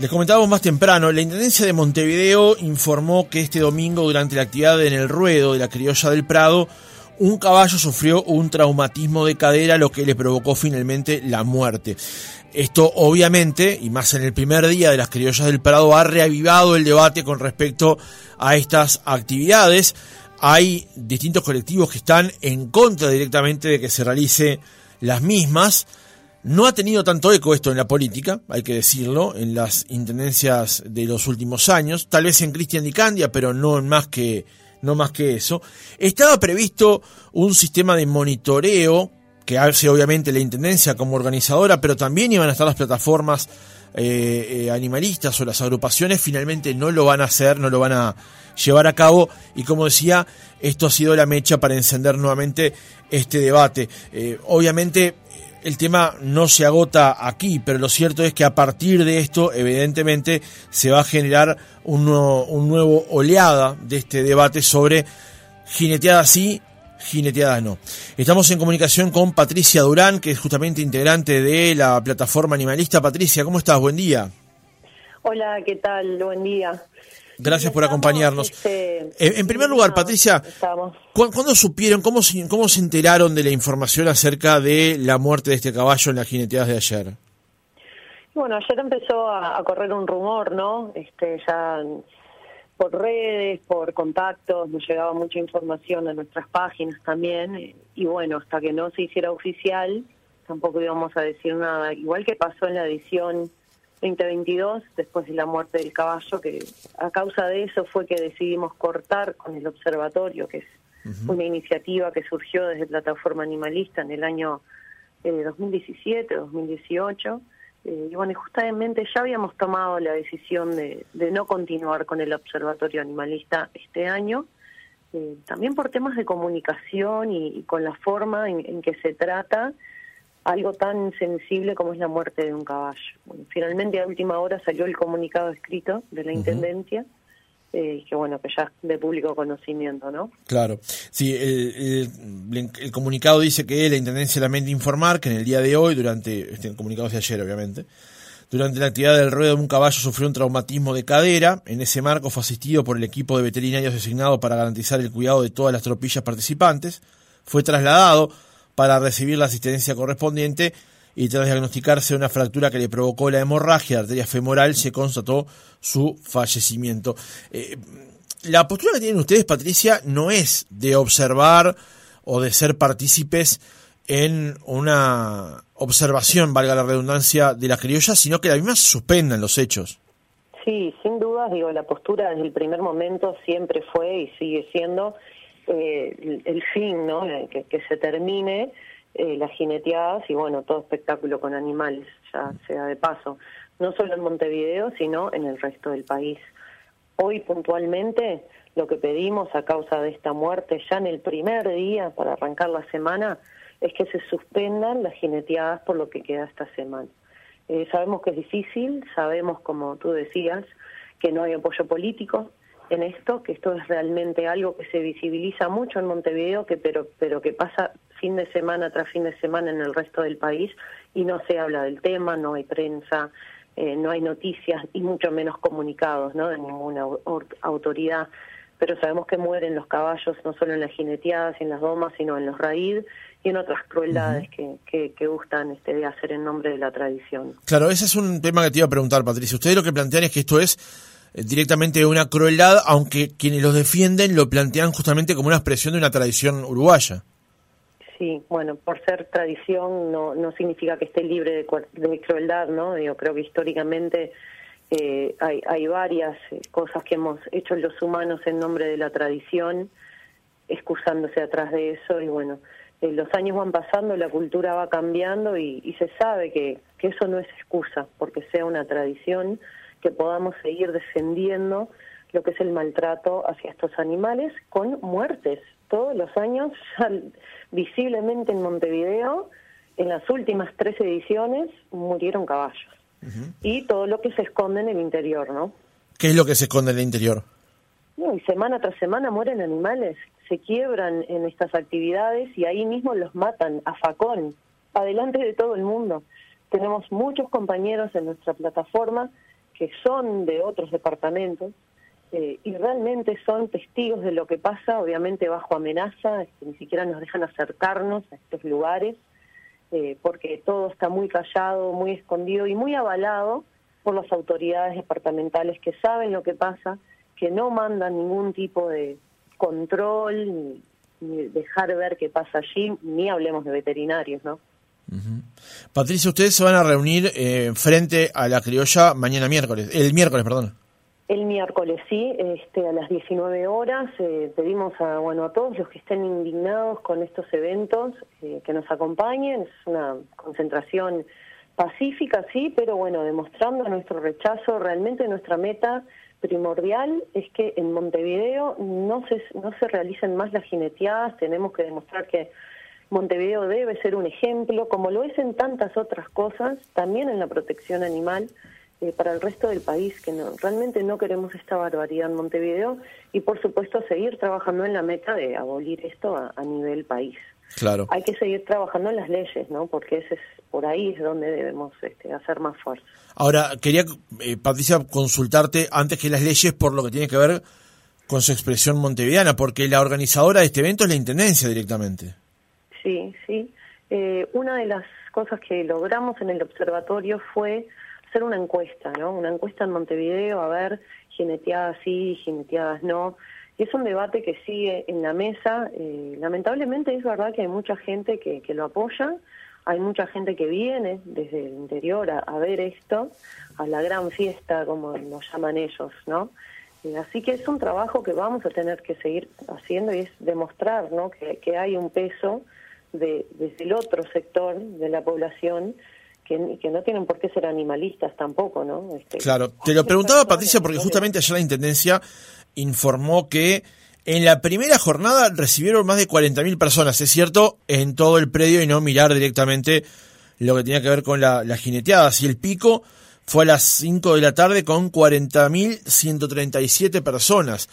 Les comentábamos más temprano, la Intendencia de Montevideo informó que este domingo durante la actividad en el ruedo de la criolla del Prado, un caballo sufrió un traumatismo de cadera, lo que le provocó finalmente la muerte. Esto obviamente, y más en el primer día de las criollas del Prado, ha reavivado el debate con respecto a estas actividades. Hay distintos colectivos que están en contra directamente de que se realice las mismas. No ha tenido tanto eco esto en la política, hay que decirlo, en las intendencias de los últimos años, tal vez en Cristian Di Candia, pero no más que no más que eso. Estaba previsto un sistema de monitoreo que hace obviamente la intendencia como organizadora, pero también iban a estar las plataformas eh, eh, animalistas o las agrupaciones, finalmente no lo van a hacer, no lo van a llevar a cabo y como decía, esto ha sido la mecha para encender nuevamente este debate. Eh, obviamente el tema no se agota aquí, pero lo cierto es que a partir de esto, evidentemente, se va a generar un nuevo, un nuevo oleada de este debate sobre jineteada sí, jineteada no. Estamos en comunicación con Patricia Durán, que es justamente integrante de la plataforma animalista. Patricia, ¿cómo estás? Buen día. Hola, ¿qué tal? Buen día. Gracias por acompañarnos. Este, en primer lugar, Patricia, ¿cuándo supieron, cómo se, cómo se enteraron de la información acerca de la muerte de este caballo en las jineteadas de ayer? Bueno, ayer empezó a, correr un rumor, ¿no? Este, ya por redes, por contactos, nos llegaba mucha información a nuestras páginas también, y bueno, hasta que no se hiciera oficial, tampoco íbamos a decir nada. Igual que pasó en la edición 2022, después de la muerte del caballo, que a causa de eso fue que decidimos cortar con el observatorio, que es una iniciativa que surgió desde Plataforma Animalista en el año eh, 2017, 2018. Eh, y bueno, justamente ya habíamos tomado la decisión de, no continuar con el observatorio animalista este año, eh, también por temas de comunicación y, con la forma en que se trata algo tan sensible como es la muerte de un caballo. finalmente a última hora salió el comunicado escrito de la Intendencia. Eh, que bueno, que ya es de público conocimiento, ¿no? Claro, sí, el, el, comunicado dice que la Intendencia lamenta informar que en el día de hoy, durante, este comunicado de ayer obviamente, durante la actividad del ruedo de un caballo sufrió un traumatismo de cadera, en ese marco fue asistido por el equipo de veterinarios designado para garantizar el cuidado de todas las tropillas participantes, fue trasladado para recibir la asistencia correspondiente y tras diagnosticarse una fractura que le provocó la hemorragia de arteria femoral, se constató su fallecimiento. Eh, la postura que tienen ustedes, Patricia, no es de observar o de ser partícipes en una observación, valga la redundancia, de la criolla, sino que la misma suspendan los hechos. Sí, sin duda, digo, la postura desde el primer momento siempre fue y sigue siendo eh, el fin, ¿no? Eh, que, se termine eh, las jineteadas y bueno, todo espectáculo con animales, ya sea de paso, no solo en Montevideo, sino en el resto del país. Hoy puntualmente lo que pedimos a causa de esta muerte, ya en el primer día para arrancar la semana, es que se suspendan las jineteadas por lo que queda esta semana. Eh, sabemos que es difícil, sabemos, como tú decías, que no hay apoyo político, en esto, que esto es realmente algo que se visibiliza mucho en Montevideo, que pero, pero que pasa fin de semana tras fin de semana en el resto del país y no se habla del tema, no hay prensa, eh, no hay noticias y mucho menos comunicados ¿no? de ninguna autoridad. Pero sabemos que mueren los caballos no solo en las jineteadas y en las domas, sino en los raíz y en otras crueldades que, que, que, gustan este, de hacer en nombre de la tradición. Claro, ese es un tema que te iba a preguntar, Patricia. Ustedes lo que plantean es que esto es directamente una crueldad, aunque quienes los defienden lo plantean justamente como una expresión de una tradición uruguaya. Sí, bueno, por ser tradición no, no significa que esté libre de, de crueldad, ¿no? Yo creo que históricamente eh, hay, hay varias eh, cosas que hemos hecho los humanos en nombre de la tradición, excusándose atrás de eso y bueno, los años van pasando, la cultura va cambiando y, y se sabe que, que eso no es excusa porque sea una tradición que podamos seguir defendiendo lo que es el maltrato hacia estos animales con muertes. Todos los años, visiblemente en Montevideo, en las últimas tres ediciones, murieron caballos. Y todo lo que se esconde en el interior, ¿no? ¿Qué es lo que se esconde en el interior? No, y semana tras semana mueren animales, se quiebran en estas actividades y ahí mismo los matan a facón, adelante de todo el mundo. Tenemos muchos compañeros en nuestra plataforma que son de otros departamentos eh, y realmente son testigos de lo que pasa, obviamente bajo amenaza, que ni siquiera nos dejan acercarnos a estos lugares, eh, porque todo está muy callado, muy escondido y muy avalado por las autoridades departamentales que saben lo que pasa, que no mandan ningún tipo de control ni, dejar ver qué pasa allí, ni hablemos de veterinarios, ¿no? Patricia, ustedes se van a reunir eh, frente a la criolla mañana miércoles, el miércoles, perdón. El miércoles, sí, este, a las 19 horas eh, pedimos a, bueno, a todos los que estén indignados con estos eventos eh, que nos acompañen. Es una concentración pacífica, sí, pero bueno, demostrando nuestro rechazo. Realmente nuestra meta primordial es que en Montevideo no se, no se realicen más las jineteadas. Tenemos que demostrar que Montevideo debe ser un ejemplo, como lo es en tantas otras cosas, también en la protección animal eh, para el resto del país, que no, realmente no queremos esta barbaridad en Montevideo y por supuesto seguir trabajando en la meta de abolir esto a, nivel país. Claro. Hay que seguir trabajando en las leyes, ¿no? Porque ese es por ahí es donde debemos este, hacer más fuerza. Ahora, quería, eh, Patricia, consultarte antes que las leyes por lo que tiene que ver con su expresión montevideana, porque la organizadora de este evento es la Intendencia directamente. Sí, sí. Eh, una de las cosas que logramos en el observatorio fue hacer una encuesta, ¿no? Una encuesta en Montevideo, a ver, jineteadas sí, jineteadas no. Y es un debate que sigue en la mesa. Eh, lamentablemente es verdad que hay mucha gente que, que, lo apoya, hay mucha gente que viene desde el interior a, ver esto, a la gran fiesta, como lo llaman ellos, ¿no? Eh, así que es un trabajo que vamos a tener que seguir haciendo y es demostrar, ¿no? Que, que hay un peso de, desde el otro sector de la población que, no tienen por qué ser animalistas tampoco, ¿no? Este, claro, te lo preguntaba Patricia porque justamente ayer la Intendencia informó que en la primera jornada recibieron más de 40.000 personas, es cierto, en todo el predio y no mirar directamente lo que tenía que ver con la, la jineteada. Si el pico fue a las 5 de la tarde con 40.137 personas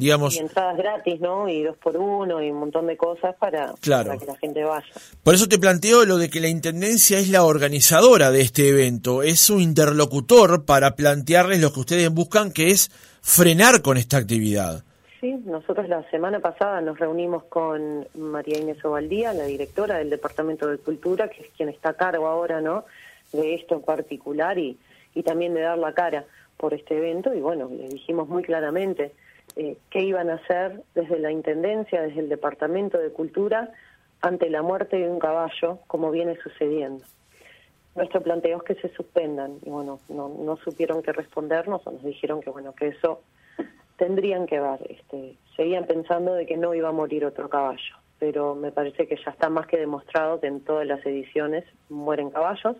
digamos... Y entradas gratis, ¿no? Y dos por uno y un montón de cosas para, que la gente vaya. Por eso te planteo lo de que la Intendencia es la organizadora de este evento, es un interlocutor para plantearles lo que ustedes buscan, que es frenar con esta actividad. Sí, nosotros la semana pasada nos reunimos con María Inés Ovaldía, la directora del Departamento de Cultura, que es quien está a cargo ahora, ¿no? De esto en particular y, y también de dar la cara por este evento y bueno, le dijimos muy claramente, eh, qué iban a hacer desde la Intendencia, desde el Departamento de Cultura, ante la muerte de un caballo, como viene sucediendo. Nuestro planteo es que se suspendan y bueno, no, supieron qué respondernos o nos dijeron que bueno, que eso tendrían que ver. Este, seguían pensando de que no iba a morir otro caballo, pero me parece que ya está más que demostrado que en todas las ediciones mueren caballos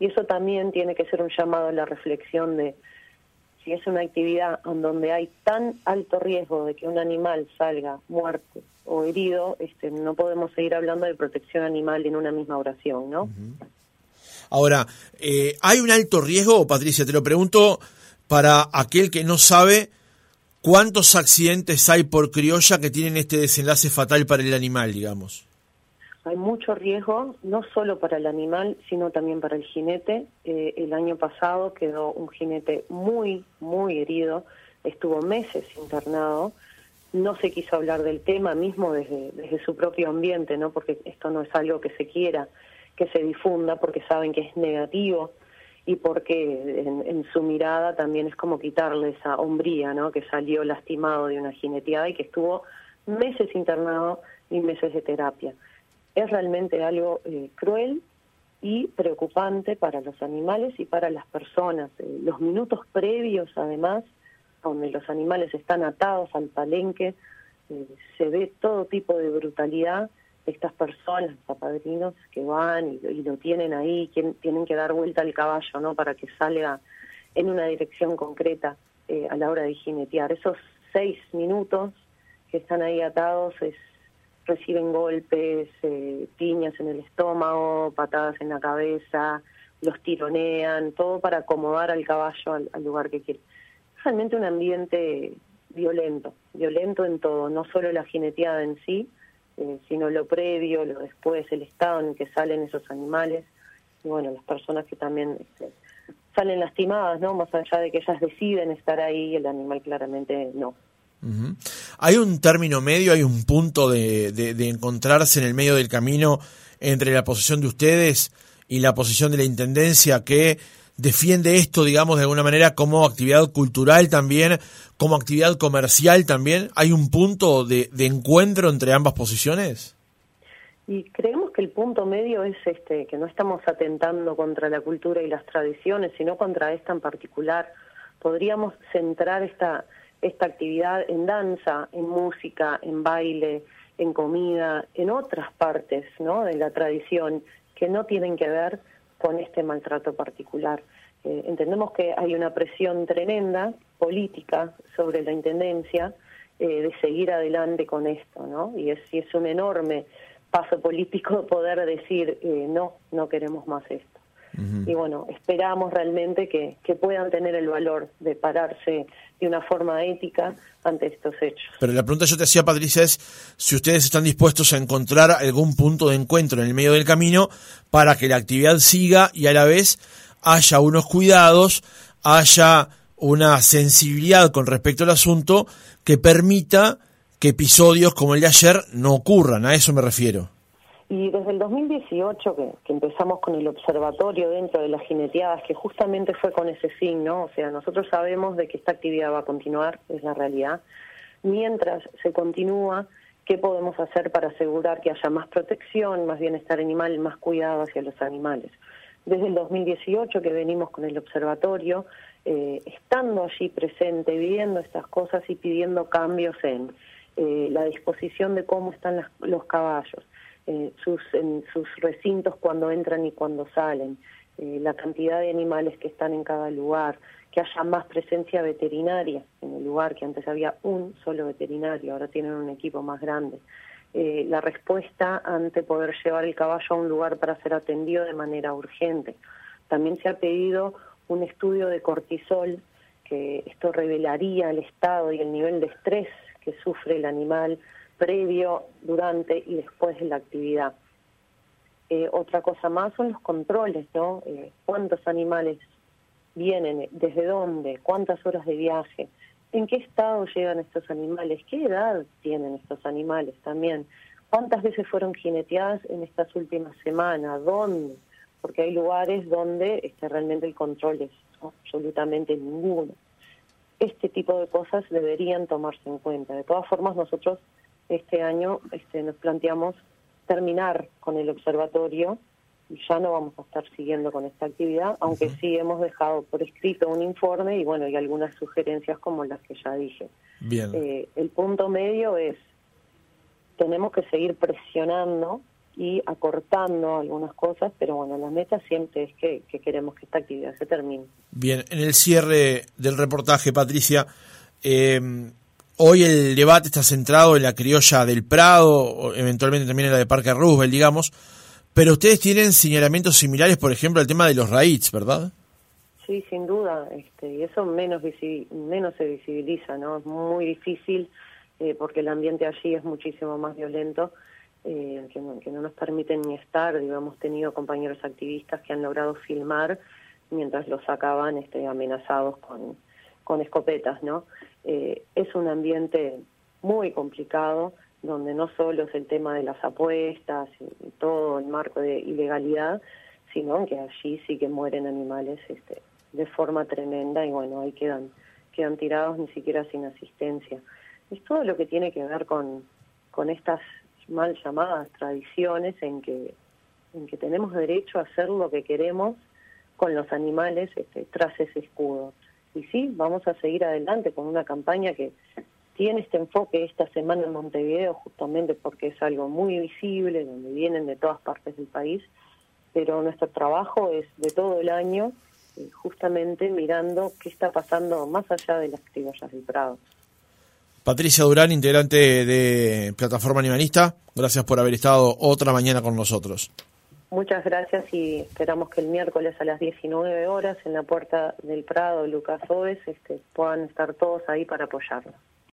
y eso también tiene que ser un llamado a la reflexión de si es una actividad en donde hay tan alto riesgo de que un animal salga muerto o herido, este, no podemos seguir hablando de protección animal en una misma oración, ¿no? Ahora, eh, ¿hay un alto riesgo, Patricia? Te lo pregunto para aquel que no sabe cuántos accidentes hay por criolla que tienen este desenlace fatal para el animal, digamos hay mucho riesgo, no solo para el animal, sino también para el jinete. Eh, el año pasado quedó un jinete muy, muy herido, estuvo meses internado, no se quiso hablar del tema mismo desde, su propio ambiente, ¿no? porque esto no es algo que se quiera que se difunda, porque saben que es negativo y porque en, en, su mirada también es como quitarle esa hombría, ¿no? que salió lastimado de una jineteada y que estuvo meses internado y meses de terapia es realmente algo eh, cruel y preocupante para los animales y para las personas. Eh, los minutos previos, además, donde los animales están atados al palenque, eh, se ve todo tipo de brutalidad estas personas, papadrinos, que van y, lo tienen ahí, tienen que dar vuelta al caballo, ¿no? Para que salga en una dirección concreta a la hora de jinetear. Esos seis minutos que están ahí atados es reciben golpes, eh, piñas en el estómago, patadas en la cabeza, los tironean, todo para acomodar al caballo al, lugar que quiere. Realmente un ambiente violento, violento en todo, no solo la jineteada en sí, eh, sino lo previo, lo después, el estado en que salen esos animales, y bueno, las personas que también este, salen lastimadas, ¿no? Más allá de que ellas deciden estar ahí, el animal claramente no. ¿Hay un término medio, hay un punto de, encontrarse en el medio del camino entre la posición de ustedes y la posición de la Intendencia que defiende esto, digamos, de alguna manera como actividad cultural también, como actividad comercial también? ¿Hay un punto de, de encuentro entre ambas posiciones? Y creemos que el punto medio es este, que no estamos atentando contra la cultura y las tradiciones, sino contra esta en particular. Podríamos centrar esta, esta actividad en danza, en música, en baile, en comida, en otras partes ¿no? de la tradición que no tienen que ver con este maltrato particular. Eh, entendemos que hay una presión tremenda política sobre la Intendencia eh, de seguir adelante con esto, ¿no? Y es, un enorme paso político poder decir, eh, no, no queremos más esto. Y bueno, esperamos realmente que, que, puedan tener el valor de pararse de una forma ética ante estos hechos. Pero la pregunta yo te hacía, Patricia, es si ustedes están dispuestos a encontrar algún punto de encuentro en el medio del camino para que la actividad siga y a la vez haya unos cuidados, haya una sensibilidad con respecto al asunto que permita que episodios como el de ayer no ocurran, a eso me refiero. Y desde el 2018 que, que, empezamos con el observatorio dentro de las jineteadas, que justamente fue con ese fin, ¿no? O sea, nosotros sabemos de que esta actividad va a continuar, es la realidad. Mientras se continúa, ¿qué podemos hacer para asegurar que haya más protección, más bienestar animal, más cuidado hacia los animales? Desde el 2018 que venimos con el observatorio, eh, estando allí presente, viendo estas cosas y pidiendo cambios en eh, la disposición de cómo están los caballos, eh, sus, en sus recintos cuando entran y cuando salen, eh, la cantidad de animales que están en cada lugar, que haya más presencia veterinaria en el lugar, que antes había un solo veterinario, ahora tienen un equipo más grande. la respuesta ante poder llevar el caballo a un lugar para ser atendido de manera urgente. También se ha pedido un estudio de cortisol, que esto revelaría el estado y el nivel de estrés que sufre el animal previo, durante y después de la actividad. Eh, otra cosa más son los controles, ¿no? Eh, ¿Cuántos animales vienen? ¿Desde dónde? ¿Cuántas horas de viaje? ¿En qué estado llegan estos animales? ¿Qué edad tienen estos animales también? ¿Cuántas veces fueron jineteadas en estas últimas semanas? ¿Dónde? Porque hay lugares donde este, realmente el control es absolutamente ninguno este tipo de cosas deberían tomarse en cuenta. De todas formas, nosotros este año este, nos planteamos terminar con el observatorio y ya no vamos a estar siguiendo con esta actividad, aunque sí hemos dejado por escrito un informe y bueno, y algunas sugerencias como las que ya dije. Bien. Eh, el punto medio es, tenemos que seguir presionando y acortando algunas cosas, pero bueno, la meta siempre es que, queremos que esta actividad se termine. Bien, en el cierre del reportaje, Patricia, eh, hoy el debate está centrado en la criolla del Prado, eventualmente también en la de Parque Roosevelt, digamos, pero ustedes tienen señalamientos similares, por ejemplo, al tema de los raíz, ¿verdad? Sí, sin duda, este, y eso menos, se visibiliza, ¿no? Es muy difícil eh, porque el ambiente allí es muchísimo más violento eh, que, no, que, no, nos permiten ni estar. Digo, hemos tenido compañeros activistas que han logrado filmar mientras los sacaban este, amenazados con, con escopetas, ¿no? Eh, es un ambiente muy complicado donde no solo es el tema de las apuestas y, todo el marco de ilegalidad, sino que allí sí que mueren animales este, de forma tremenda y bueno, ahí quedan, quedan tirados ni siquiera sin asistencia. Es todo lo que tiene que ver con, con estas mal llamadas tradiciones en que, en que tenemos derecho a hacer lo que queremos con los animales este, tras ese escudo. Y sí, vamos a seguir adelante con una campaña que tiene este enfoque esta semana en Montevideo justamente porque es algo muy visible, donde vienen de todas partes del país, pero nuestro trabajo es de todo el año eh, justamente mirando qué está pasando más allá de las criollas del Prado. Patricia Durán, integrante de Plataforma Animalista, gracias por haber estado otra mañana con nosotros. Muchas gracias y esperamos que el miércoles a las 19 horas en la puerta del Prado, Lucas Oves, este, puedan estar todos ahí para apoyarnos.